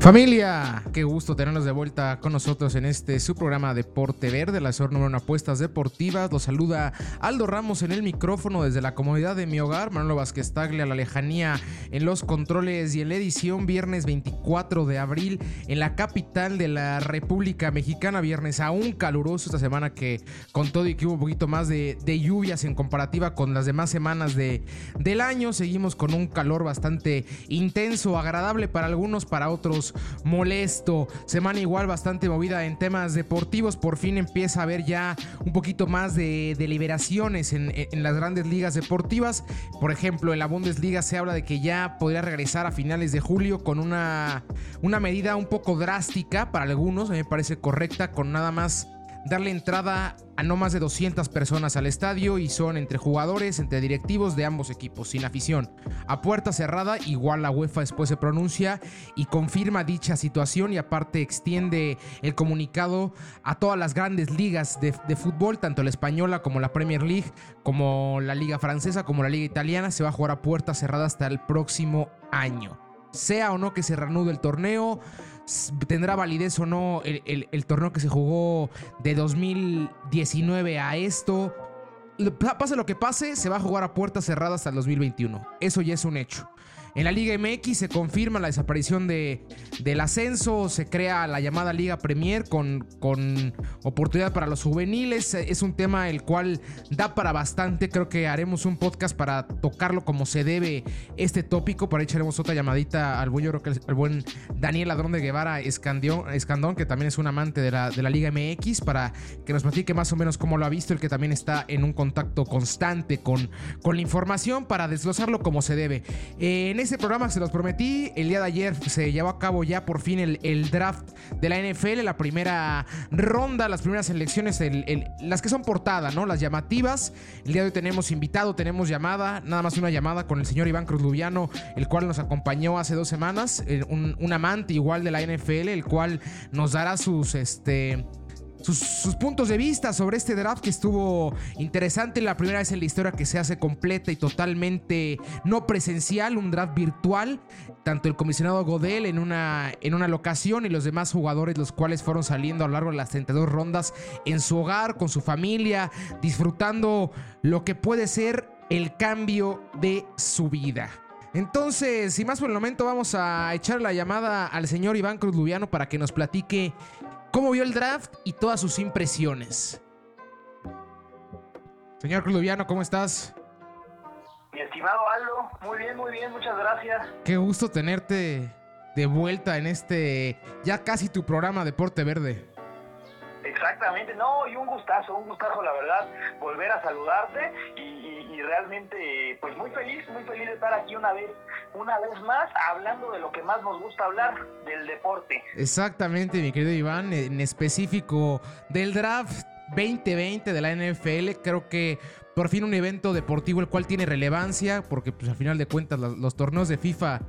Familia, qué gusto tenerlos de vuelta con nosotros en este su programa Deporte Verde, la SOR número apuestas deportivas. Los saluda Aldo Ramos en el micrófono desde la comodidad de mi hogar, Manolo Vázquez Tagle a la lejanía en los controles y en la edición viernes 24 de abril en la capital de la República Mexicana, viernes aún caluroso esta semana que con todo y que hubo un poquito más de, lluvias en comparativa con las demás semanas de, del año, seguimos con un calor bastante intenso, agradable para algunos, para otros molesto. Semana igual bastante movida en temas deportivos. Por fin empieza a haber ya un poquito más de deliberaciones en, las grandes ligas deportivas. Por ejemplo, en la Bundesliga se habla de que ya podría regresar a finales de julio con una, una medida un poco drástica para algunos. Me parece correcta, con nada más darle entrada a no más de 200 personas al estadio y son entre jugadores, entre directivos de ambos equipos, sin afición. A puerta cerrada, igual la UEFA después se pronuncia y confirma dicha situación y aparte extiende el comunicado a todas las grandes ligas de, de fútbol, tanto la española como la Premier League, como la liga francesa, como la liga italiana. Se va a jugar a puerta cerrada hasta el próximo año. Sea o no que se reanude el torneo, tendrá validez o no el, torneo que se jugó de 2019 a esto. Pase lo que pase, se va a jugar a puertas cerradas hasta el 2021. Eso ya es un hecho. En la Liga MX se confirma la desaparición de, del ascenso, se crea la llamada Liga Premier con, con oportunidad para los juveniles. Es un tema el cual da para bastante. Creo que haremos un podcast para tocarlo como se debe este tópico. Por ahí echaremos otra llamadita al buen, yo creo que el buen Daniel Ladrón de Guevara Escandón, que también es un amante de la, de la Liga MX, para que nos platique más o menos cómo lo ha visto, el que también está en un contacto constante con, con la información para desglosarlo como se debe. Eh, en este programa se los prometí. El día de ayer se llevó a cabo ya por fin el, draft de la NFL, la primera ronda, las primeras elecciones, las que son portada, ¿no? Las llamativas. El día de hoy tenemos invitado, tenemos llamada, nada más una llamada con el señor Iván Cruz Lubiano, el cual nos acompañó hace dos semanas, eh, un, un amante igual de la NFL, el cual nos dará sus, este, sus, puntos de vista sobre este draft que estuvo interesante. La primera vez en la historia que se hace completa y totalmente no presencial, un draft virtual. Tanto el comisionado Godel en una, en una locación y los demás jugadores, los cuales fueron saliendo a lo largo de las 32 rondas en su hogar, con su familia, disfrutando lo que puede ser el cambio de su vida. Entonces, sin más por el momento, vamos a echar la llamada al señor Iván Cruz Lubiano para que nos platique cómo vio el draft y todas sus impresiones. Señor Cluviano, ¿cómo estás? Mi estimado Aldo, muy bien, muy bien, muchas gracias. Qué gusto tenerte de vuelta en este ya casi tu programa Deporte Verde. Exactamente, no, y un gustazo, un gustazo, la verdad, volver a saludarte y, realmente, pues muy feliz, muy feliz de estar aquí una vez, una vez más, hablando de lo que más nos gusta hablar, del deporte. Exactamente, mi querido Iván, en específico del draft 2020 de la NFL, creo que por fin un evento deportivo el cual tiene relevancia, porque pues al final de cuentas los, torneos de FIFA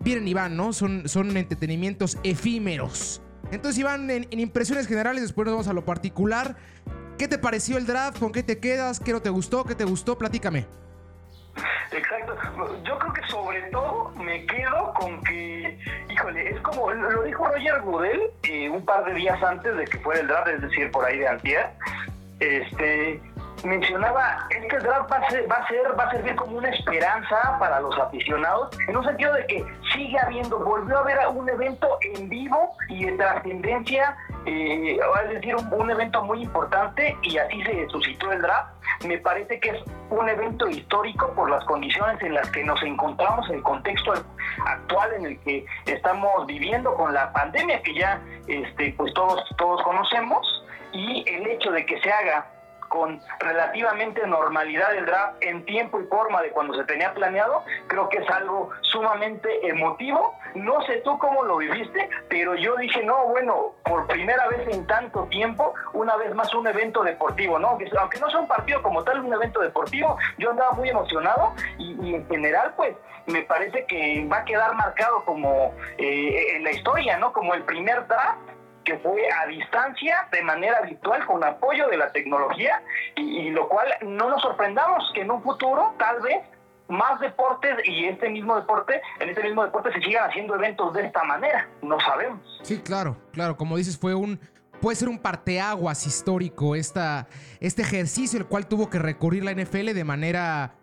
vienen y van, ¿no? Son, son entretenimientos efímeros. Entonces, Iván, en, en impresiones generales, después nos vamos a lo particular. ¿Qué te pareció el draft? ¿Con qué te quedas? ¿Qué no te gustó? ¿Qué te gustó? Platícame. Exacto. Yo creo que sobre todo me quedo con que, híjole, es como lo dijo Roger Goodell eh, un par de días antes de que fuera el draft, es decir, por ahí de antier. Este, mencionaba, este draft va a, ser, va, a ser, va a servir como una esperanza para los aficionados, en un sentido de que sigue habiendo, volvió a haber un evento en vivo y de trascendencia, eh, es decir, un, evento muy importante y así se suscitó el draft. Me parece que es un evento histórico por las condiciones en las que nos encontramos, el contexto actual en el que estamos viviendo con la pandemia que ya este, pues todos, todos conocemos y el hecho de que se haga con relativamente normalidad el draft en tiempo y forma de cuando se tenía planeado, creo que es algo sumamente emotivo. No sé tú cómo lo viviste, pero yo dije, no, bueno, por primera vez en tanto tiempo, una vez más un evento deportivo, ¿no? Aunque, no sea un partido como tal, un evento deportivo, yo andaba muy emocionado y, y en general, pues, me parece que va a quedar marcado como eh, en la historia, ¿no? Como el primer draft que fue a distancia, de manera virtual, con apoyo de la tecnología, y, lo cual no nos sorprendamos que en un futuro, tal vez, más deportes y este mismo deporte, en este mismo deporte se sigan haciendo eventos de esta manera, no sabemos. Sí, claro, claro, como dices, fue un puede ser un parteaguas histórico esta, este ejercicio el cual tuvo que recurrir la NFL de manera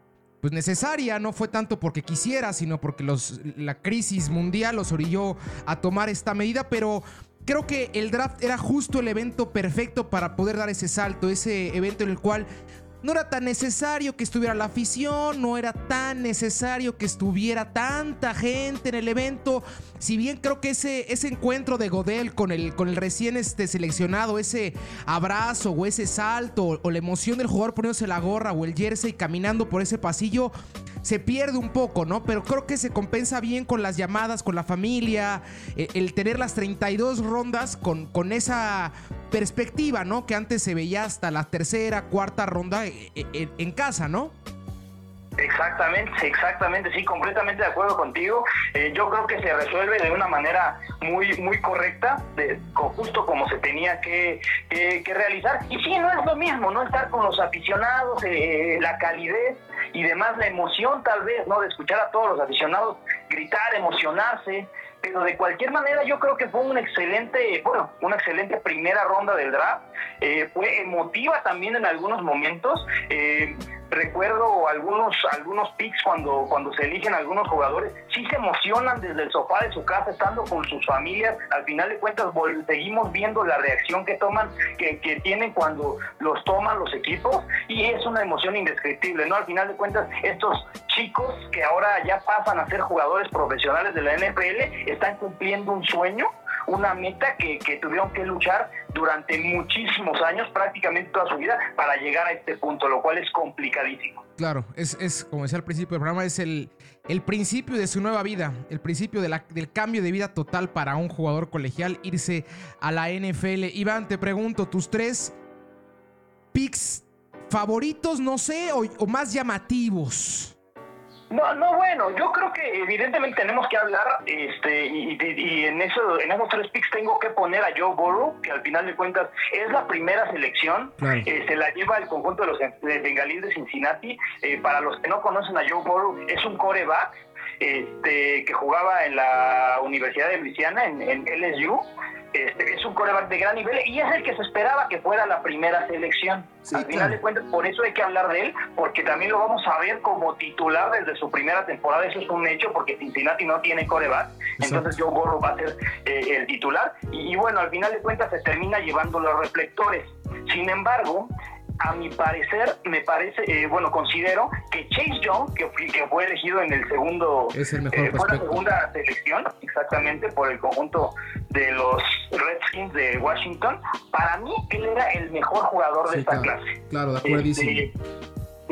pues necesaria, no fue tanto porque quisiera, sino porque los, la crisis mundial los orilló a tomar esta medida, pero creo que el draft era justo el evento perfecto para poder dar ese salto, ese evento en el cual no era tan necesario que estuviera la afición, no era tan necesario que estuviera tanta gente en el evento. Si bien creo que ese, ese encuentro de Godel con el, con el recién este, seleccionado, ese abrazo o ese salto o la emoción del jugador poniéndose la gorra o el jersey caminando por ese pasillo, se pierde un poco, ¿no? Pero creo que se compensa bien con las llamadas, con la familia, el, el tener las 32 rondas con, con esa perspectiva, ¿no? Que antes se veía hasta la tercera, cuarta ronda eh, eh, en casa, ¿no? Exactamente, exactamente, sí, completamente de acuerdo contigo. Eh, yo creo que se resuelve de una manera muy, muy correcta, de, justo como se tenía que, que, realizar. Y sí, no es lo mismo, ¿no? Estar con los aficionados, eh, la calidez y demás, la emoción tal vez, ¿no? De escuchar a todos los aficionados gritar, emocionarse. Pero de cualquier manera yo creo que fue un excelente, bueno, una excelente primera ronda del draft. Eh, fue emotiva también en algunos momentos. Eh, recuerdo algunos algunos picks cuando cuando se eligen algunos jugadores sí se emocionan desde el sofá de su casa estando con sus familias. Al final de cuentas seguimos viendo la reacción que toman que, que, tienen cuando los toman los equipos y es una emoción indescriptible no al final de cuentas estos chicos que ahora ya pasan a ser jugadores profesionales de la NFL están cumpliendo un sueño una meta que, que, tuvieron que luchar durante muchísimos años, prácticamente toda su vida, para llegar a este punto, lo cual es complicadísimo. Claro, es, es como decía al principio del programa, es el, el principio de su nueva vida, el principio de la, del cambio de vida total para un jugador colegial, irse a la NFL. Iván, te pregunto, tus tres picks favoritos, no sé, o, o más llamativos. No, no, bueno, yo creo que evidentemente tenemos que hablar, este, y, y, y, en eso, en esos tres picks tengo que poner a Joe Burrow, que al final de cuentas es la primera selección, eh, se la lleva el conjunto de los de bengalíes de Cincinnati. Eh, para los que no conocen a Joe Burrow, es un coreback este, que jugaba en la Universidad de Luisiana, en, en LSU. Este, es un coreback de gran nivel y es el que se esperaba que fuera la primera selección. Sí, Al final claro. de cuentas, por eso hay que hablar de él, porque también lo vamos a ver como titular desde su primera temporada. Eso es un hecho, porque Cincinnati no tiene coreback. Entonces, Joe Burrow va a ser eh, el titular. Y, y, bueno, al final de cuentas, se termina llevando los reflectores. Sin embargo, a mi parecer, me parece, eh, bueno, considero que Chase Young, que, fue, que fue elegido en el segundo, es el mejor eh, fue la segunda selección, exactamente, por el conjunto de los Redskins de Washington, para mí él era el mejor jugador de sí, esta claro, clase. Claro, de acuerdo. Este,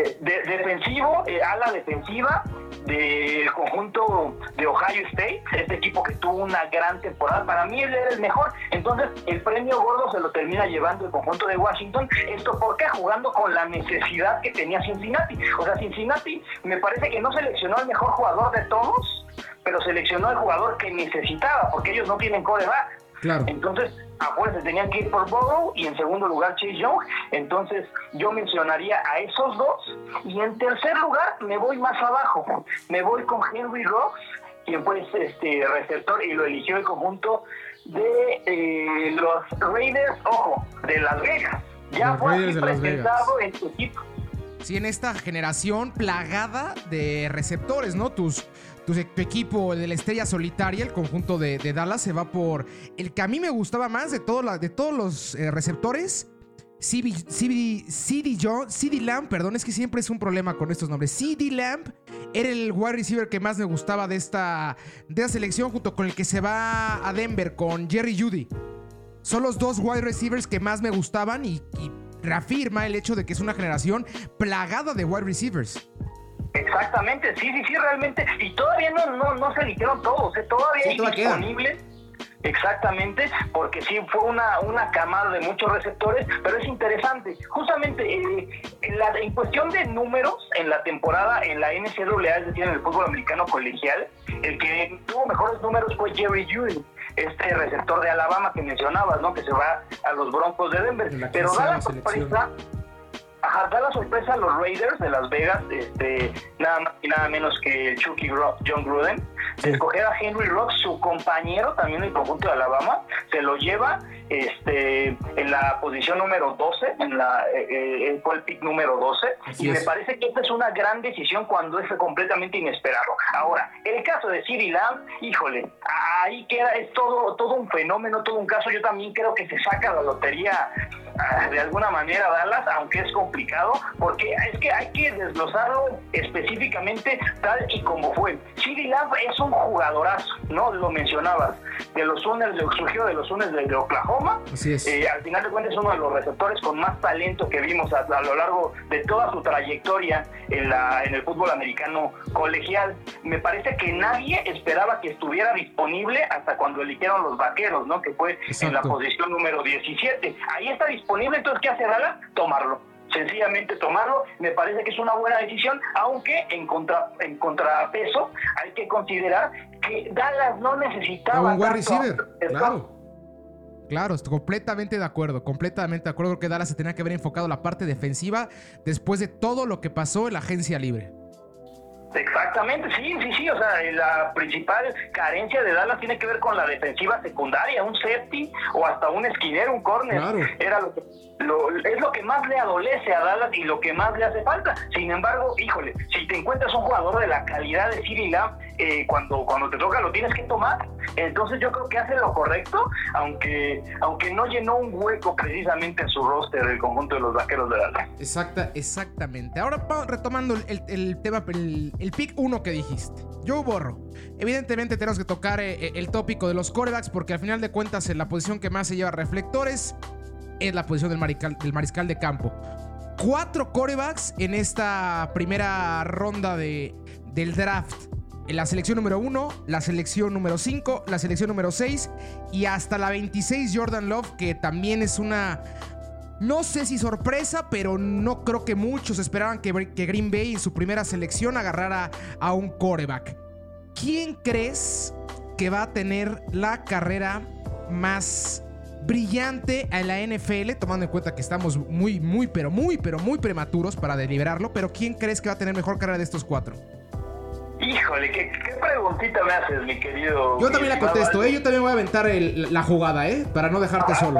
de, de, defensivo, eh, ala defensiva del conjunto de Ohio State, este equipo que tuvo una gran temporada. Para mí él era el mejor. Entonces, el premio gordo se lo termina llevando el conjunto de Washington. Esto porque jugando con la necesidad que tenía Cincinnati. O sea, Cincinnati me parece que no seleccionó al mejor jugador de todos, pero seleccionó al jugador que necesitaba, porque ellos no tienen coreback. Claro. Entonces, afuera se tenían que ir por Burrow y en segundo lugar Chase Young. Entonces, yo mencionaría a esos dos. Y en tercer lugar, me voy más abajo. Me voy con Henry Rocks, quien fue este receptor y lo eligió el conjunto de eh, los Raiders, ojo, de Las Vegas. Ya los fue Raiders de Las presentado en su equipo. Sí, en esta generación plagada de receptores, ¿no? Tus, tu, tu, equipo de la estrella solitaria, el conjunto de, de, Dallas, se va por el que a mí me gustaba más de, la, de todos los eh, receptores. CD, CD, John, CD Lamb, perdón, es que siempre es un problema con estos nombres. CD Lamb era el wide receiver que más me gustaba de esta, de esta selección, junto con el que se va a Denver, con Jerry Judy. Son los dos wide receivers que más me gustaban y, y reafirma el hecho de que es una generación plagada de wide receivers. Exactamente, sí, sí, sí, realmente. Y todavía no, no, no se eligieron todos, ¿eh? todavía hay disponibles. Exactamente, porque sí fue una, una camada de muchos receptores, pero es interesante. Justamente eh, en, la, en cuestión de números en la temporada en la NCAA, es decir, en el fútbol americano colegial, el que tuvo mejores números fue Jerry Judy, este receptor de Alabama que mencionabas, ¿no? Que se va a los Broncos de Denver. Pero da la sorpresa Ajá, da la sorpresa a los Raiders de Las Vegas, este, nada más y nada menos que Chucky John Gruden, de escoger a Henry Rock, su compañero también del conjunto de Alabama, se lo lleva este, en la posición número 12, en la, eh, eh, fue el pick número 12, y me parece que esta es una gran decisión cuando es completamente inesperado. Ahora, el caso de Siri Lamb, híjole, ahí queda, es todo, todo un fenómeno, todo un caso, yo también creo que se saca la lotería ah, de alguna manera Dallas, aunque es complicado, porque es que hay que desglosarlo específicamente tal y como fue. Siri Lamb es un jugadorazo, ¿no? Lo mencionabas, de los Sooners, surgió de los Sooners de Oklahoma, eh, al final de cuentas es uno de los receptores con más talento que vimos a, lo largo de toda su trayectoria en, la, en el fútbol americano colegial. Me parece que nadie esperaba que estuviera disponible hasta cuando eligieron los vaqueros, ¿no? Que fue en la posición número 17. Ahí está disponible, entonces ¿qué hace Dallas? Tomarlo sencillamente tomarlo, me parece que es una buena decisión, aunque en, contra, en contrapeso hay que considerar que Dallas no necesitaba... Un receiver, claro. Claro, estoy completamente de acuerdo, completamente de acuerdo. que Dallas se tenía que haber enfocado la parte defensiva después de todo lo que pasó en la agencia libre. Exactamente, sí, sí, sí, o sea, la principal carencia de Dallas tiene que ver con la defensiva secundaria, un safety o hasta un esquinero, un corner. Era lo que es lo que más le adolece a Dallas y lo que más le hace falta. Sin embargo, híjole, si te encuentras un jugador de la calidad de Siri eh, cuando, cuando te toca lo tienes que tomar. Entonces yo creo que hace lo correcto, aunque, aunque no llenó un hueco precisamente en su roster del conjunto de los vaqueros de Dallas. Exacta, exactamente. Ahora retomando el, el tema, el, el pick 1 que dijiste. Yo borro. Evidentemente tenemos que tocar eh, eh, el tópico de los corebacks porque al final de cuentas en la posición que más se lleva reflectores es la posición del mariscal, del mariscal de campo. Cuatro corebacks en esta primera ronda de, del draft. En la selección número 1, la selección número 5, la selección número 6 y hasta la 26 Jordan Love, que también es una, no sé si sorpresa, pero no creo que muchos esperaban que, que Green Bay en su primera selección agarrara a un coreback. ¿Quién crees que va a tener la carrera más brillante a la NFL, tomando en cuenta que estamos muy, muy, pero muy, pero muy prematuros para deliberarlo. Pero ¿quién crees que va a tener mejor carrera de estos cuatro? Híjole, ¿qué, preguntita me haces, mi querido. Yo también la contesto, ¿eh? Yo también voy a aventar la jugada, ¿eh? Para no dejarte solo.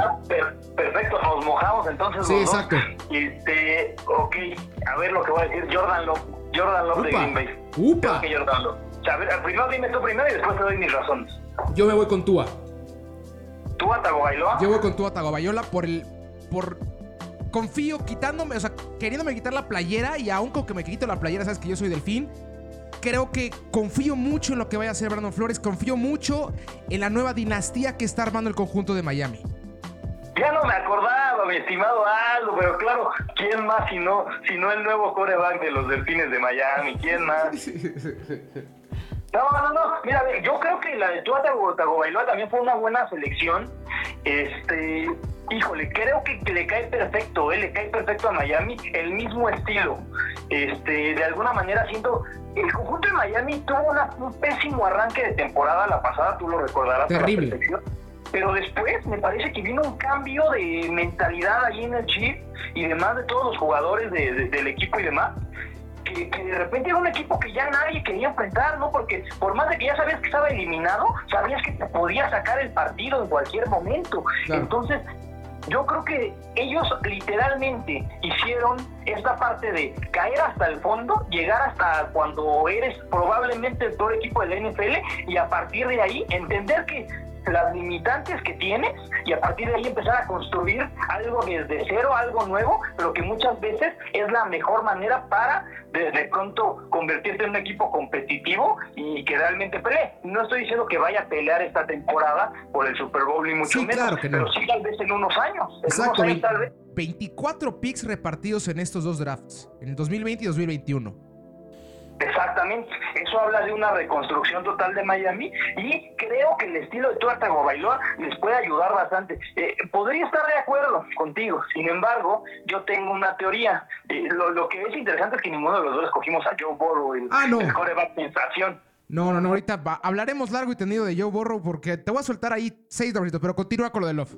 perfecto, nos mojamos entonces. Sí, exacto. Este, ok, a ver lo que voy a decir. Jordan Love, Jordan Love de Green Bay. Upa. Jordan Love. O sea, a ver, primero dime tú primero y después te doy mis razones. Yo me voy con Tua. ¿Tua Tagovailoa? Yo voy con Tua Tagovailoa por el... por... Confío quitándome, o sea, queriéndome quitar la playera y aún con que me quito la playera, sabes que yo soy delfín. Creo que confío mucho en lo que vaya a hacer Brandon Flores, confío mucho en la nueva dinastía que está armando el conjunto de Miami. Ya no me acordaba, mi estimado Aldo, pero claro, ¿quién más si no, si no el nuevo coreback de los delfines de Miami? ¿Quién más? No, no, no. Mira, yo creo que la de Tua Tagovailoa también fue una buena selección. Este, híjole, creo que, le cae perfecto, ¿eh? le cae perfecto a Miami, el mismo estilo. Este, de alguna manera siento, el conjunto de Miami tuvo un pésimo arranque de temporada la pasada, tú lo recordarás. Terrible. Pero después me parece que vino un cambio de mentalidad allí en el chip y demás de todos los jugadores del equipo y demás que, de repente era un equipo que ya nadie quería enfrentar, ¿no? Porque por más de que ya sabías que estaba eliminado, sabías que te podía sacar el partido en cualquier momento. Entonces, yo creo que ellos literalmente hicieron esta parte de caer hasta el fondo, llegar hasta cuando eres probablemente el peor equipo de la NFL y a partir de ahí entender que las limitantes que tienes y a partir de ahí empezar a construir algo desde cero, algo nuevo, pero que muchas veces es la mejor manera para de, pronto convertirte en un equipo competitivo y que realmente pelee. No estoy diciendo que vaya a pelear esta temporada por el Super Bowl ni mucho menos, pero sí tal vez en unos años. Exacto, 24 picks repartidos en estos dos drafts, en 2020 y 2021. Exactamente, eso habla de una reconstrucción total de Miami y creo que el estilo de Tua Tagovailoa les puede ayudar bastante. Eh, podría estar de acuerdo contigo, sin embargo, yo tengo una teoría. Eh, lo, que es interesante es que ninguno de los dos escogimos a Joe Burrow, el, ah, no. sensación. No, no, no, ahorita hablaremos largo y tendido de Joe Burrow porque te voy a soltar ahí seis doritos, pero continúa con lo de Love.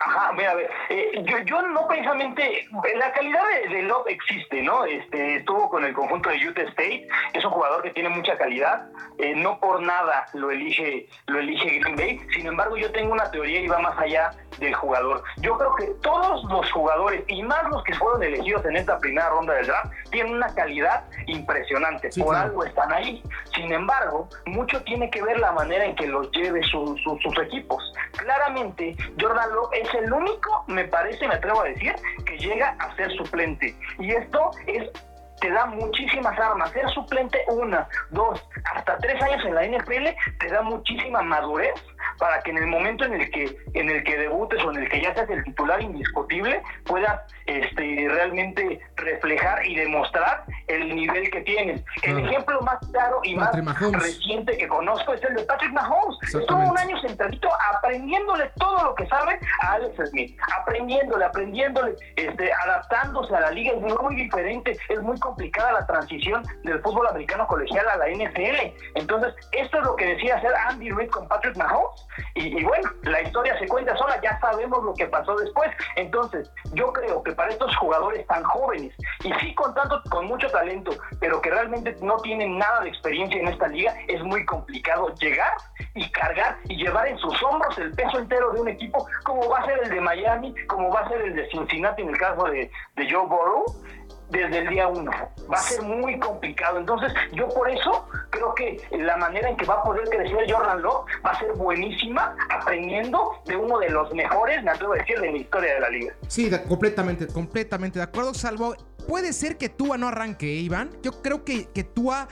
Ajá, mira, a ver, eh, yo, yo no precisamente, la calidad de, Love existe, ¿no? Este, estuvo con el conjunto de Utah State, es un jugador que tiene mucha calidad, eh, no por nada lo elige, lo elige Green Bay, sin embargo yo tengo una teoría y va más allá del jugador. Yo creo que todos los jugadores, y más los que fueron elegidos en esta primera ronda del draft, tienen una calidad impresionante, por algo están ahí. Sin embargo, mucho tiene que ver la manera en que los lleve sus equipos. Claramente, Jordan Love es el único, me parece, me atrevo a decir, que llega a ser suplente. Y esto es te da muchísimas armas. Ser suplente una, dos, hasta tres años en la NFL te da muchísima madurez para que en el momento en el que en el que debutes o en el que ya seas el titular indiscutible puedas este, realmente reflejar y demostrar el nivel que tienes. El ejemplo más claro y más reciente que conozco es el de Patrick Mahomes. Estuvo un año sentadito aprendiéndole todo lo que sabe a Alex Smith, aprendiéndole, aprendiéndole, este, adaptándose a la liga. Es muy diferente, es muy complicada la transición del fútbol americano colegial a la NFL. Entonces, esto es lo que decía hacer Andy Reid con Patrick Mahomes y, bueno, la historia se cuenta sola, ya sabemos lo que pasó después. Entonces, yo creo que para estos jugadores tan jóvenes, y sí con tanto, con mucho talento, pero que realmente no tienen nada de experiencia en esta liga, es muy complicado llegar y cargar y llevar en sus hombros el peso entero de un equipo, como va a ser el de Miami, como va a ser el de Cincinnati en el caso de, de Joe Burrow desde el día uno. Va a ser muy complicado. Entonces, yo por eso creo que la manera en que va a poder crecer Jordan Love va a ser buenísima, aprendiendo de uno de los mejores, me atrevo a decir, de la historia de la liga. Sí, completamente, completamente de acuerdo, salvo. Puede ser que Tua no arranque, ¿eh, Iván. Yo creo que, que Tua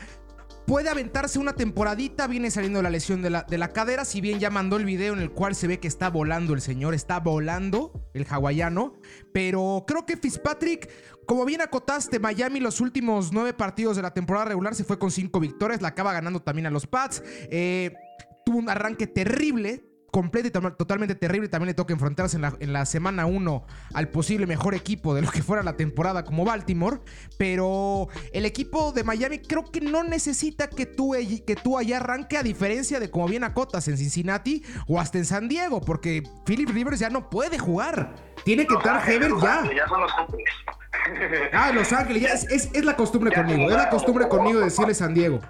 puede aventarse una temporadita, viene saliendo la lesión de la, de la cadera, si bien ya mandó el video en el cual se ve que está volando el señor, está volando el hawaiano, pero creo que Fitzpatrick, como bien acotaste, Miami los últimos nueve partidos de la temporada regular se fue con cinco victorias, la acaba ganando también a los Pats, eh, tuvo un arranque terrible, completo y totalmente terrible. También le toca enfrentarse en la, en la semana 1 al posible mejor equipo de lo que fuera la temporada como Baltimore. Pero el equipo de Miami creo que no necesita que tú, que tú allá arranque a diferencia de como bien acotas en Cincinnati o hasta en San Diego. Porque Philip Rivers ya no puede jugar. Tiene que estar Heber ya. Ya son los Ah, Los Ángeles, ya es, es, la costumbre conmigo. Es la costumbre conmigo decirle San Diego.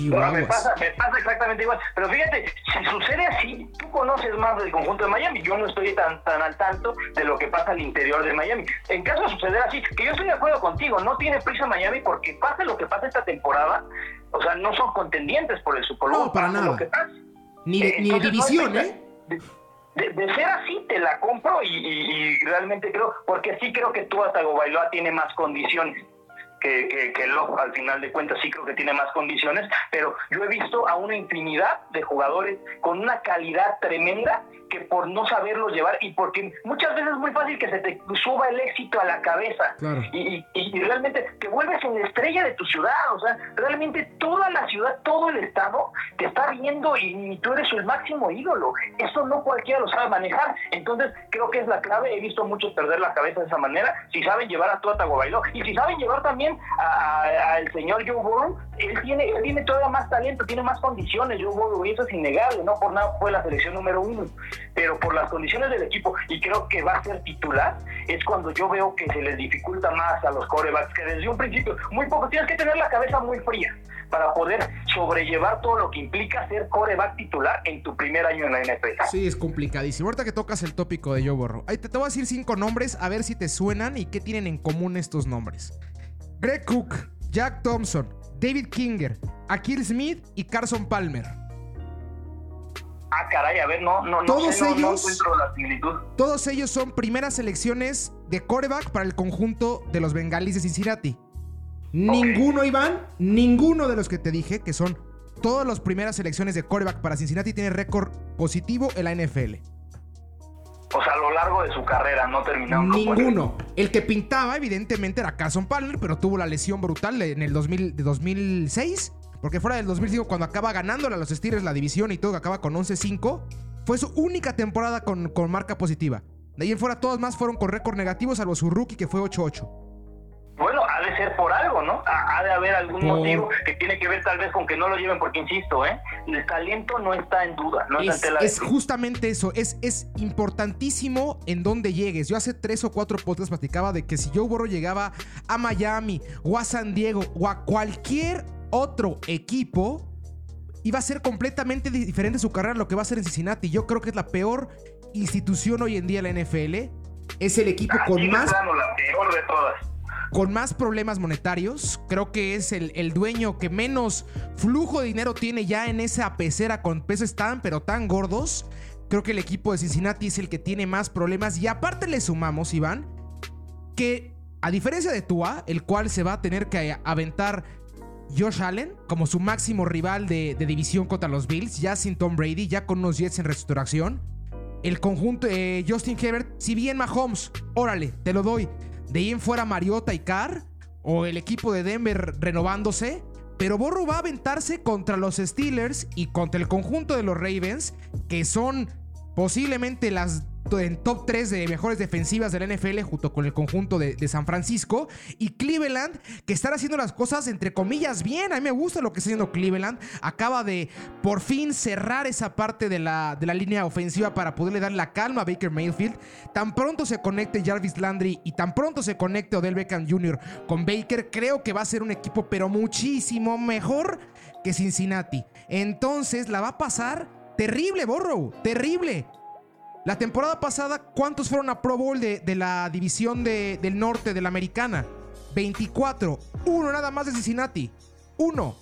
Me pasa, me pasa exactamente igual. Pero fíjate, si sucede así, tú conoces más del conjunto de Miami. Yo no estoy tan, tan al tanto de lo que pasa al interior de Miami. En caso de suceder así, que yo estoy de acuerdo contigo, no tiene prisa Miami porque pase lo que pasa esta temporada, o sea, no son contendientes por el Super Bowl. No, para nada. Ni, de, ni división, ¿eh? De, ser así, te la compro y, realmente creo, porque sí creo que tú hasta Bailoa tiene más condiciones que, que, que al final de cuentas sí creo que tiene más condiciones, pero yo he visto a una infinidad de jugadores con una calidad tremenda que por no saberlo llevar y porque muchas veces es muy fácil que se te suba el éxito a la cabeza y, y, realmente te vuelves en la estrella de tu ciudad, o sea, realmente toda la ciudad, todo el estado te está viendo y, tú eres el máximo ídolo. Eso no cualquiera lo sabe manejar. Entonces creo que es la clave. He visto muchos perder la cabeza de esa manera. Si saben llevar a Tua Tagovailoa y si saben llevar también al señor Joe Burrow, él tiene, él tiene todavía más talento, tiene más condiciones. Joe Burrow y eso es innegable. No por nada fue la selección número uno pero por las condiciones del equipo, y creo que va a ser titular, es cuando yo veo que se les dificulta más a los corebacks, que desde un principio, muy poco, tienes que tener la cabeza muy fría para poder sobrellevar todo lo que implica ser coreback titular en tu primer año en la NFL. Sí, es complicadísimo. Ahorita que tocas el tópico de Joe Borro, ahí te, te voy a decir cinco nombres, a ver si te suenan y qué tienen en común estos nombres. Greg Cook, Jack Thompson, David Kinger, Akil Smith y Carson Palmer. Ah, caray, a ver, no, no, no, todos sé, no, ellos, encuentro la similitud. Todos ellos son primeras selecciones de coreback para el conjunto de los bengalíes de Cincinnati. Ninguno, Iván, ninguno de los que te dije, que son todas las primeras selecciones de coreback para Cincinnati, tiene récord positivo en la NFL. O sea, a lo largo de su carrera no terminaron. Ninguno. El que pintaba, evidentemente, era Carson Palmer, pero tuvo la lesión brutal en el 2000, de 2006. Porque fuera del 2005, cuando acaba ganándole a los Steelers la división y todo, que acaba con 11-5, fue su única temporada con, con marca positiva. De ahí en fuera, todos más fueron con récord negativo, salvo su rookie, que fue 8-8. Bueno, de ser por algo, ¿no? Ha, ha de haber algún Por- motivo que tiene que ver tal vez con que no lo lleven, porque insisto, ¿eh? El talento no está en duda, no está Es, en tela de es justamente eso, es, es importantísimo en dónde llegues. Yo hace tres o cuatro podcasts platicaba de que si Joe Burrow llegaba a Miami o a San Diego o a cualquier otro equipo, iba a ser completamente di- diferente su carrera a lo que va a ser en Cincinnati. Yo creo que es la peor institución hoy en día en la NFL. Es el equipo Así con más plano, la peor de todas. Con más problemas monetarios. Creo que es el, el dueño que menos flujo de dinero tiene ya en esa pecera con pesos tan, pero tan gordos. Creo que el equipo de Cincinnati es el que tiene más problemas. Y aparte le sumamos, Iván, que a diferencia de Tua, el cual se va a tener que aventar Josh Allen como su máximo rival de, división contra los Bills, ya sin Tom Brady, ya con unos Jets en reestructuración. El conjunto Justin Herbert, si bien Mahomes, órale, te lo doy. De ahí en fuera Mariota y Carr, o el equipo de Denver renovándose. Pero Borro va a aventarse contra los Steelers y contra el conjunto de los Ravens, que son posiblemente las en top 3 de mejores defensivas de la NFL junto con el conjunto de, de San Francisco y Cleveland que están haciendo las cosas entre comillas bien, a mí me gusta lo que está haciendo Cleveland, acaba de por fin cerrar esa parte de la, de la línea ofensiva para poderle dar la calma a Baker Mayfield, tan pronto se conecte Jarvis Landry y tan pronto se conecte Odell Beckham Jr. con Baker, creo que va a ser un equipo pero muchísimo mejor que Cincinnati, entonces la va a pasar terrible Borrow, terrible la temporada pasada, ¿cuántos fueron a Pro Bowl de, de la división de- del norte de la americana? 24. Uno nada más de Cincinnati. Uno.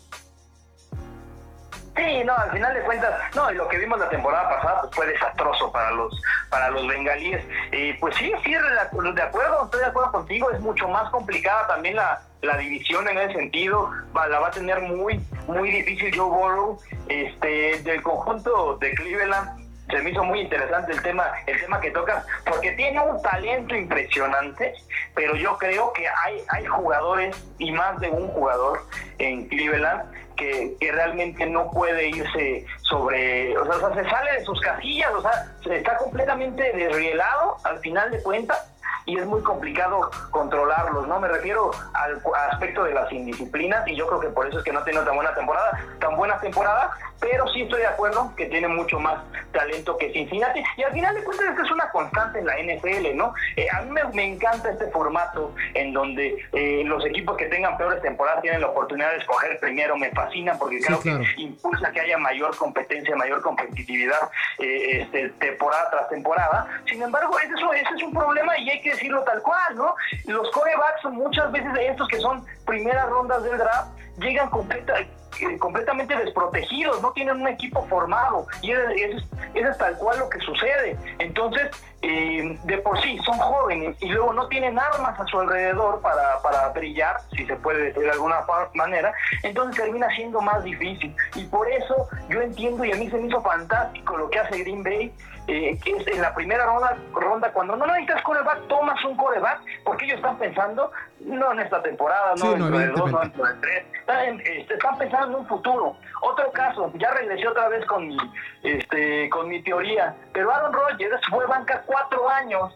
Sí, no, al final de cuentas, no, y lo que vimos la temporada pasada pues, fue desastroso para los para los bengalíes. Eh, pues sí, sí, de acuerdo, estoy de acuerdo contigo, es mucho más complicada también la, la división en ese sentido, va- la va a tener muy muy difícil Joe Burrow, este, del conjunto de Cleveland. Se me hizo muy interesante el tema, el tema que tocas, porque tiene un talento impresionante, pero yo creo que hay, hay jugadores y más de un jugador en Cleveland que, que realmente no puede irse sobre, o sea, o sea, se sale de sus casillas, o sea, se está completamente desrielado al final de cuentas y es muy complicado controlarlos, ¿no? Me refiero al aspecto de las indisciplinas y yo creo que por eso es que no ha tenido tan buena temporada, tan buena temporada, pero sí estoy de acuerdo que tiene mucho más talento que Cincinnati y al final de cuentas esta es una constante en la NFL, ¿no? Eh, a mí me, me encanta este formato en donde eh, los equipos que tengan peores temporadas tienen la oportunidad de escoger primero, me fascina porque Sí, creo claro. que impulsa que haya mayor competencia, mayor competitividad eh, este, temporada tras temporada. Sin embargo, ese es, ese es un problema y hay que decirlo tal cual, ¿no? Los corebacks muchas veces de estos que son primeras rondas del draft llegan completa, eh, completamente desprotegidos, no tienen un equipo formado y eso es, eso es tal cual lo que sucede. Entonces, eh, de por sí son jóvenes y luego no tienen armas a su alrededor para, para brillar, si se puede decir de alguna manera, entonces termina siendo más difícil. Y por eso yo entiendo y a mí se me hizo fantástico lo que hace Green Bay, eh, que es en la primera ronda, ronda cuando no necesitas coreback, tomas un coreback, porque ellos están pensando, no en esta temporada, no Sí, no, dentro de dos, no dentro de tres, están, en- este, están pensando en un futuro. Otro caso, ya regresé otra vez con mi, este, con mi teoría, pero Aaron Rodgers fue banca cuatro años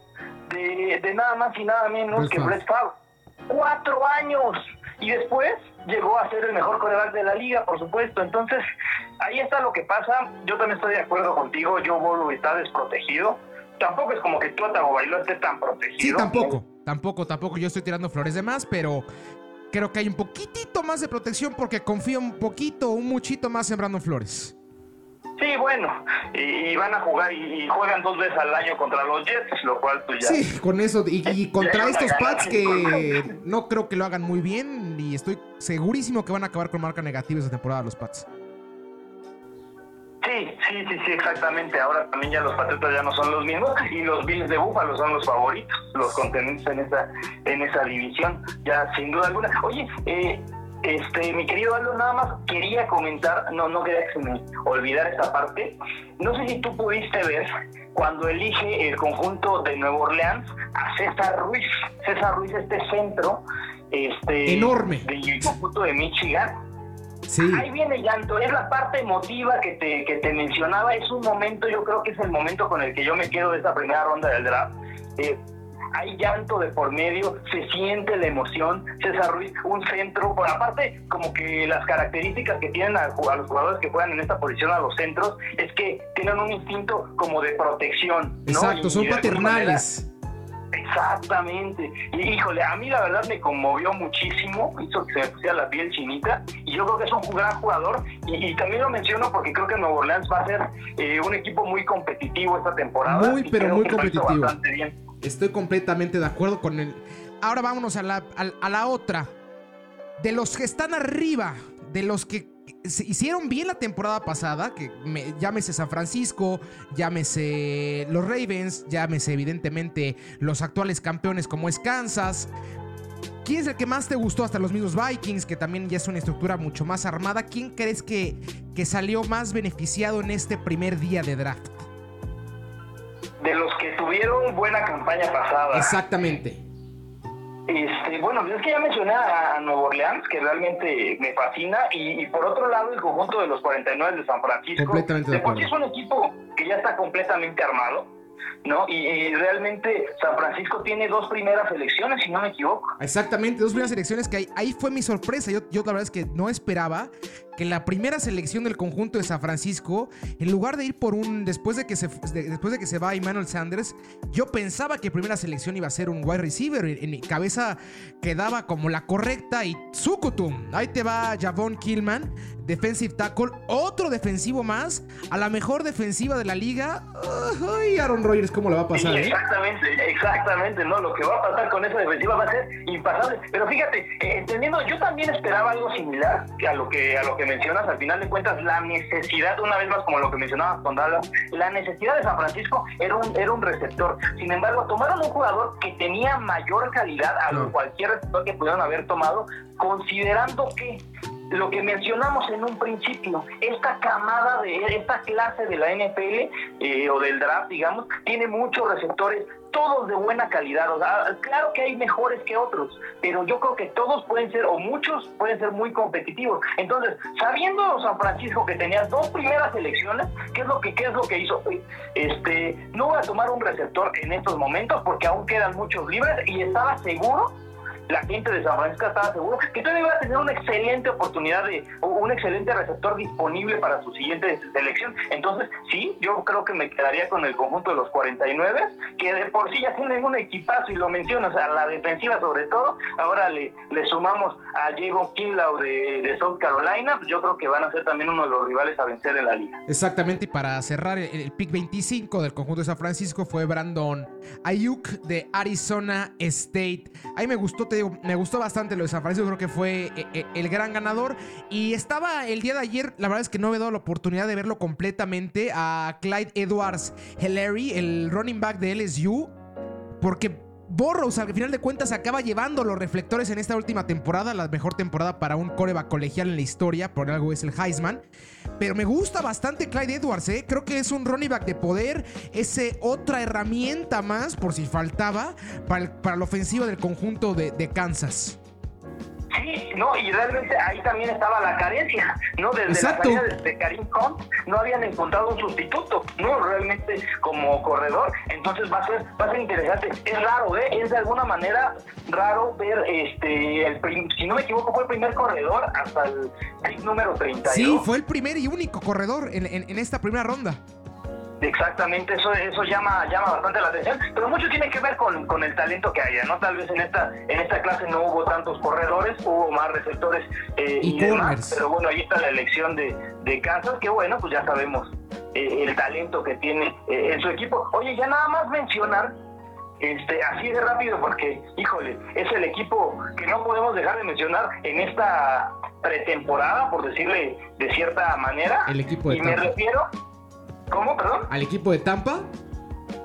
de, de nada más y nada menos Brett que Favre. Brett Favre. Cuatro años. Y después llegó a ser el mejor coreback de la liga, por supuesto. Entonces, ahí está lo que pasa. Yo también estoy de acuerdo contigo. Joe Burrow está desprotegido. Tampoco es como que Tua Tagovailoa esté tan protegido. Sí, tampoco. Tampoco, tampoco. Yo estoy tirando flores de más, pero creo que hay un poquitito más de protección porque confío un poquito, un muchito más en Brandon Flores. Sí, bueno. Y, y van a jugar y, y juegan dos veces al año contra los Jets, lo cual pues ya... Sí, con eso. Y, y contra estos Pats que no creo que lo hagan muy bien. Y estoy segurísimo que van a acabar con marca negativa esa temporada los Pats. Sí, Sí, sí, sí, sí, exactamente. Ahora también ya los Patriotas ya no son los mismos y los Bills de Búfalo son los favoritos, los contendientes en esa en esa división, ya sin duda alguna. Oye, eh, este, mi querido Aldo, nada más quería comentar, no, no quería que me olvidara esta parte. No sé si tú pudiste ver cuando elige el conjunto de Nueva Orleans a César Ruiz. César Ruiz, este centro, este enorme del conjunto de Michigan Sí. Ahí viene llanto, es la parte emotiva que te, que te mencionaba, es un momento, yo creo que es el momento con el que yo me quedo de esta primera ronda del draft. Eh, hay llanto de por medio, se siente la emoción, César Ruiz, un centro, por aparte como que las características que tienen a, los jugadores que juegan en esta posición a los centros es que tienen un instinto como de protección. Exacto, son paternales. Exactamente. Y híjole, a mí la verdad me conmovió muchísimo, hizo que se me pusiera la piel chinita, y yo creo que es un gran jugador, y, también lo menciono porque creo que Nuevo Orleans va a ser eh, un equipo muy competitivo esta temporada. Muy, pero muy competitivo. Estoy completamente de acuerdo con él. Ahora vámonos a la, a la otra. De los que están arriba, de los que se hicieron bien la temporada pasada, que llámese San Francisco, llámese los Ravens, llámese evidentemente los actuales campeones como es Kansas. ¿Quién es el que más te gustó? Hasta los mismos Vikings, que también ya es una estructura mucho más armada. ¿Quién crees que, que salió más beneficiado en este primer día de draft? De los que tuvieron buena campaña pasada. Exactamente. Este, bueno, es que ya mencioné a Nueva Orleans, que realmente me fascina, y, por otro lado el conjunto de los 49 de San Francisco. Completamente de es un equipo que ya está completamente armado, ¿no? Y, realmente San Francisco tiene dos primeras elecciones, si no me equivoco. Exactamente, dos primeras elecciones que ahí, fue mi sorpresa. Yo, yo la verdad es que no esperaba que la primera selección del conjunto de San Francisco, en lugar de ir por un después de que se después de que se va Emmanuel Sanders, yo pensaba que primera selección iba a ser un wide receiver. En, mi cabeza quedaba como la correcta y Zukutum. Ahí te va Javon Killman, defensive tackle, otro defensivo más, a la mejor defensiva de la liga. Ay, Aaron Rodgers, ¿cómo le va a pasar? Eh? exactamente, exactamente, no, lo que va a pasar con esa defensiva va a ser impasable. Pero fíjate, eh, entendiendo, yo también esperaba algo similar a lo que a lo que mencionas, al final de cuentas, la necesidad, una vez más como lo que mencionabas con Dallas, la necesidad de San Francisco era un, era un receptor. Sin embargo, tomaron un jugador que tenía mayor calidad a cualquier receptor que pudieran haber tomado, considerando que lo que mencionamos en un principio, esta camada de esta clase de la NFL eh, o del draft, digamos, tiene muchos receptores, todos de buena calidad. O sea, claro que hay mejores que otros, pero yo creo que todos pueden ser, o muchos pueden ser muy competitivos. Entonces, sabiendo San Francisco que tenía dos primeras elecciones, ¿qué es lo que, qué es lo que hizo? Este, no voy a tomar un receptor en estos momentos porque aún quedan muchos libres y estaba seguro la gente de San Francisco estaba seguro que todavía iba a tener una excelente oportunidad de un excelente receptor disponible para su siguiente selección. Entonces, sí, yo creo que me quedaría con el conjunto de los 49, que de por sí ya tienen un equipazo y lo mencionas, a la defensiva sobre todo. Ahora le, le sumamos a Javon Kinlaw de, South Carolina, pues yo creo que van a ser también uno de los rivales a vencer en la liga. Exactamente, y para cerrar el, pick 25 del conjunto de San Francisco fue Brandon Ayuk de Arizona State. Ahí me gustó, me gustó bastante lo de San Francisco, creo que fue eh, eh, el gran ganador. Y estaba el día de ayer, la verdad es que no me he dado la oportunidad de verlo completamente, a Clyde Edwards Hillary, el running back de LSU, porque Borrows, al final de cuentas, acaba llevando los reflectores en esta última temporada, la mejor temporada para un coreback colegial en la historia, por algo es el Heisman. Pero me gusta bastante Clyde Edwards, ¿eh? creo que es un running back de poder, es otra herramienta más, por si faltaba, para, la ofensiva del conjunto de Kansas. No, y realmente ahí también estaba la carencia, ¿no? Desde la salida de, Karim Khan no habían encontrado un sustituto, ¿no? Realmente como corredor. Entonces va a ser, va a ser interesante. Es raro, ¿eh? Es de alguna manera raro ver, este, el si no me equivoco, fue el primer corredor hasta el pick número 32. Sí, fue el primer y único corredor en, en esta primera ronda. Exactamente, eso eso llama llama bastante la atención, pero mucho tiene que ver con, con, el talento que haya, ¿no? Tal vez en esta en esta clase no hubo tantos corredores, hubo más receptores eh, y, demás, pero bueno, ahí está la elección de, de Kansas, que bueno, pues ya sabemos eh, el talento que tiene eh, en su equipo. Oye, ya nada más mencionar este, así de rápido porque, híjole, es el equipo que no podemos dejar de mencionar en esta pretemporada, por decirle de cierta manera. El equipo de y me refiero ¿Cómo, perdón? ¿Al equipo de Tampa?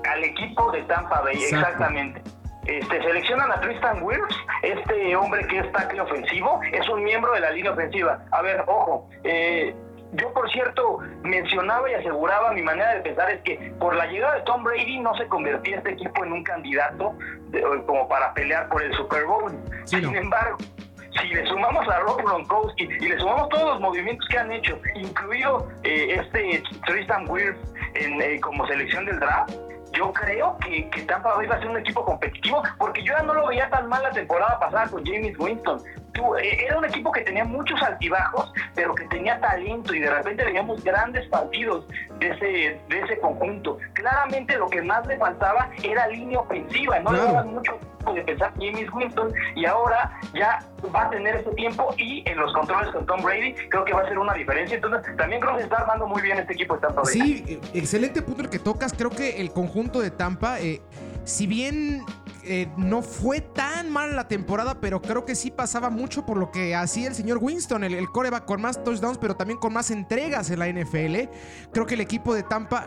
Al equipo de Tampa Bay, exactamente. Este, seleccionan a Tristan Wirfs, este hombre que es tackle ofensivo, es un miembro de la línea ofensiva. A ver, ojo, eh, yo por cierto mencionaba y aseguraba mi manera de pensar es que por la llegada de Tom Brady no se convertía este equipo en un candidato como para pelear por el Super Bowl. Sin embargo, si le sumamos a Rob Gronkowski y le sumamos todos los movimientos que han hecho, incluido eh, este Tristan Wirfs en, eh, como selección del draft, yo creo que, que, Tampa Bay va a ser un equipo competitivo, porque yo ya no lo veía tan mal la temporada pasada con James Winston. Eh, era un equipo que tenía muchos altibajos, pero que tenía talento y de repente veíamos grandes partidos de ese, de ese conjunto. Claramente lo que más le faltaba era línea ofensiva, no le daban mucho tiempo de pensar James Winston y ahora ya va a tener ese tiempo y en los controles con Tom Brady creo que va a ser una diferencia. Entonces también creo que está armando muy bien este equipo de Tampa Bay. Sí, excelente punto el que tocas. Creo que el conjunto de Tampa, eh, si bien eh, no fue tan mal la temporada, pero creo que sí pasaba mucho por lo que hacía el señor Winston, el, el coreback con más touchdowns, pero también con más entregas en la NFL. Creo que el equipo de Tampa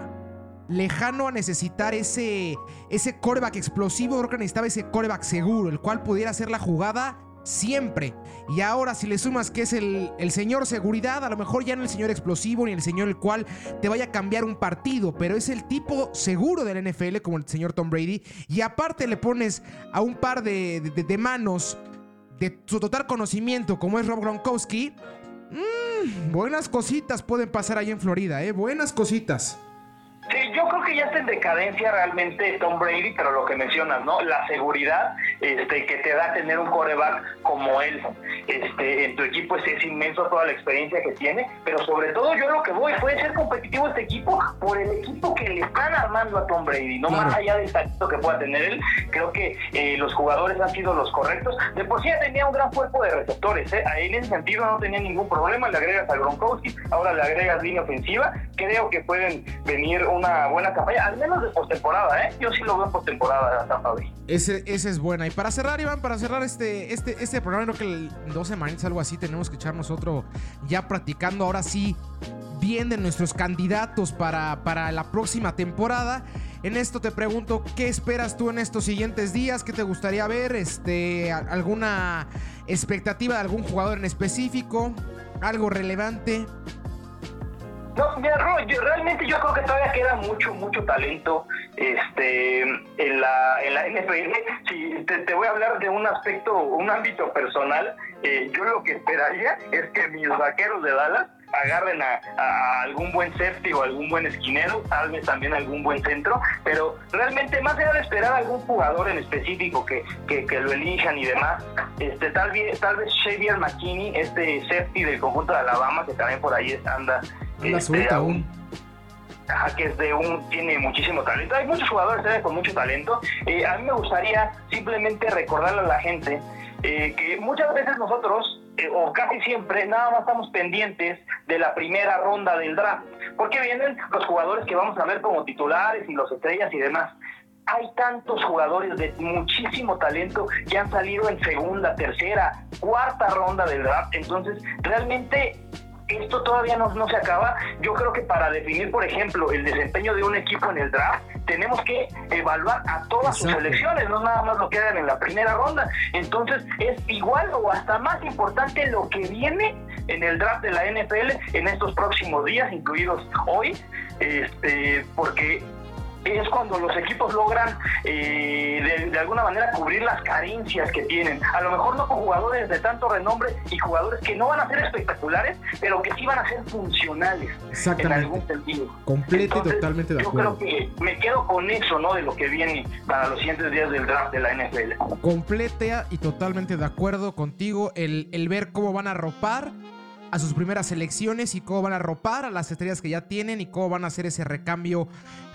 lejano a necesitar ese, ese coreback explosivo, creo que necesitaba ese coreback seguro, el cual pudiera hacer la jugada siempre. Y ahora si le sumas que es el, señor seguridad, a lo mejor ya no el señor explosivo ni el señor el cual te vaya a cambiar un partido, pero es el tipo seguro del NFL como el señor Tom Brady. Y aparte le pones a un par de, de, manos de su total conocimiento como es Rob Gronkowski. Mmm, buenas cositas pueden pasar ahí en Florida, ¿eh? Buenas cositas. Sí, yo creo que ya está en decadencia realmente Tom Brady, pero lo que mencionas, ¿no? La seguridad este, que te da tener un coreback como él. Este, en tu equipo es, inmenso toda la experiencia que tiene, pero sobre todo yo lo que voy, puede ser competitivo este equipo por el equipo que le están armando a Tom Brady, no más allá del talento que pueda tener él. Creo que eh, los jugadores han sido los correctos. De por sí ya tenía un gran cuerpo de receptores, ¿eh? A él en ese sentido no tenía ningún problema, le agregas a Gronkowski, ahora le agregas línea ofensiva, creo que pueden venir una buena campaña, al menos de postemporada, ¿eh? Yo sí lo veo postemporada a Tampa Ese, esa es buena. Y para cerrar, Iván, para cerrar este, este, este programa, creo que en dos semanas, algo así, tenemos que echarnos otro ya practicando ahora sí bien de nuestros candidatos para, para la próxima temporada. En esto te pregunto, ¿qué esperas tú en estos siguientes días? ¿Qué te gustaría ver? Este, ¿Alguna expectativa de algún jugador en específico? ¿Algo relevante? No, mira, realmente yo creo que todavía queda mucho, mucho talento este, en, la, en la NFL. Si te, voy a hablar de un aspecto, un ámbito personal, eh, yo lo que esperaría es que mis vaqueros de Dallas agarren a, algún buen safety o algún buen esquinero, tal vez también algún buen centro, pero realmente más allá de esperar a algún jugador en específico que, que, lo elijan y demás, este tal vez tal vez Xavier McKinney, este safety del conjunto de Alabama, que también por ahí anda Anda este, aún. que es de un, tiene muchísimo talento. Hay muchos jugadores ¿eh? con mucho talento. Eh, a mí me gustaría simplemente recordarle a la gente eh, que muchas veces nosotros, o casi siempre, nada más estamos pendientes de la primera ronda del draft, porque vienen los jugadores que vamos a ver como titulares y los estrellas y demás. Hay tantos jugadores de muchísimo talento que han salido en segunda, tercera, cuarta ronda del draft. Entonces, realmente esto todavía no, no se acaba. Yo creo que para definir, por ejemplo, el desempeño de un equipo en el draft, tenemos que evaluar a todas sus selecciones, no nada más lo que hagan en la primera ronda. Entonces, es igual o hasta más importante lo que viene en el draft de la NFL en estos próximos días, incluidos hoy, este, porque es cuando los equipos logran eh, de, alguna manera cubrir las carencias que tienen. A lo mejor no con jugadores de tanto renombre y jugadores que no van a ser espectaculares, pero que sí van a ser funcionales en algún sentido. Completo y totalmente de acuerdo. Yo creo que me quedo con eso, ¿no? De lo que viene para los siguientes días del draft de la NFL. Completa y totalmente de acuerdo contigo. El, el ver cómo van a ropar a sus primeras elecciones y cómo van a ropar a las estrellas que ya tienen y cómo van a hacer ese recambio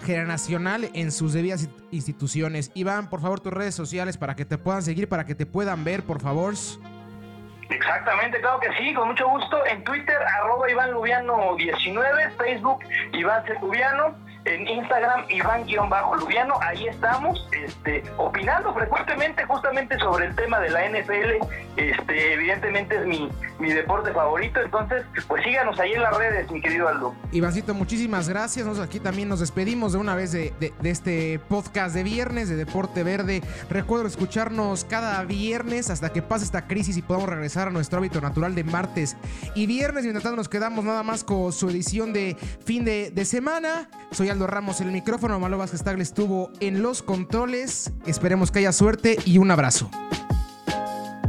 generacional en sus debidas instituciones. Iván, por favor, tus redes sociales para que te puedan seguir, para que te puedan ver, por favor. Exactamente, claro que sí, con mucho gusto. En Twitter, arroba Iván Lubiano 19, Facebook, Iván Lubiano en Instagram, Iván-Lubiano, ahí estamos, este, opinando frecuentemente justamente sobre el tema de la NFL, este, evidentemente es mi, mi deporte favorito, entonces, pues síganos ahí en las redes, mi querido Aldo. Ivancito, muchísimas gracias, nosotros aquí también nos despedimos de una vez de, de este podcast de viernes de Deporte Verde, recuerdo escucharnos cada viernes hasta que pase esta crisis y podamos regresar a nuestro hábito natural de martes y viernes, mientras tanto nos quedamos nada más con su edición de fin de, de semana, soy Aldo Ramos el micrófono. Malo Vázquez Tagle estuvo en los controles. Esperemos que haya suerte y un abrazo.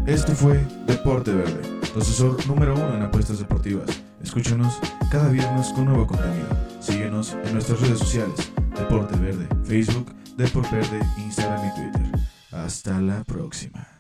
Esto fue Deporte Verde, tu asesor número uno en apuestas deportivas. Escúchanos cada viernes con nuevo contenido. Síguenos en nuestras redes sociales: Deporte Verde, Facebook, Deporte Verde, Instagram y Twitter. Hasta la próxima.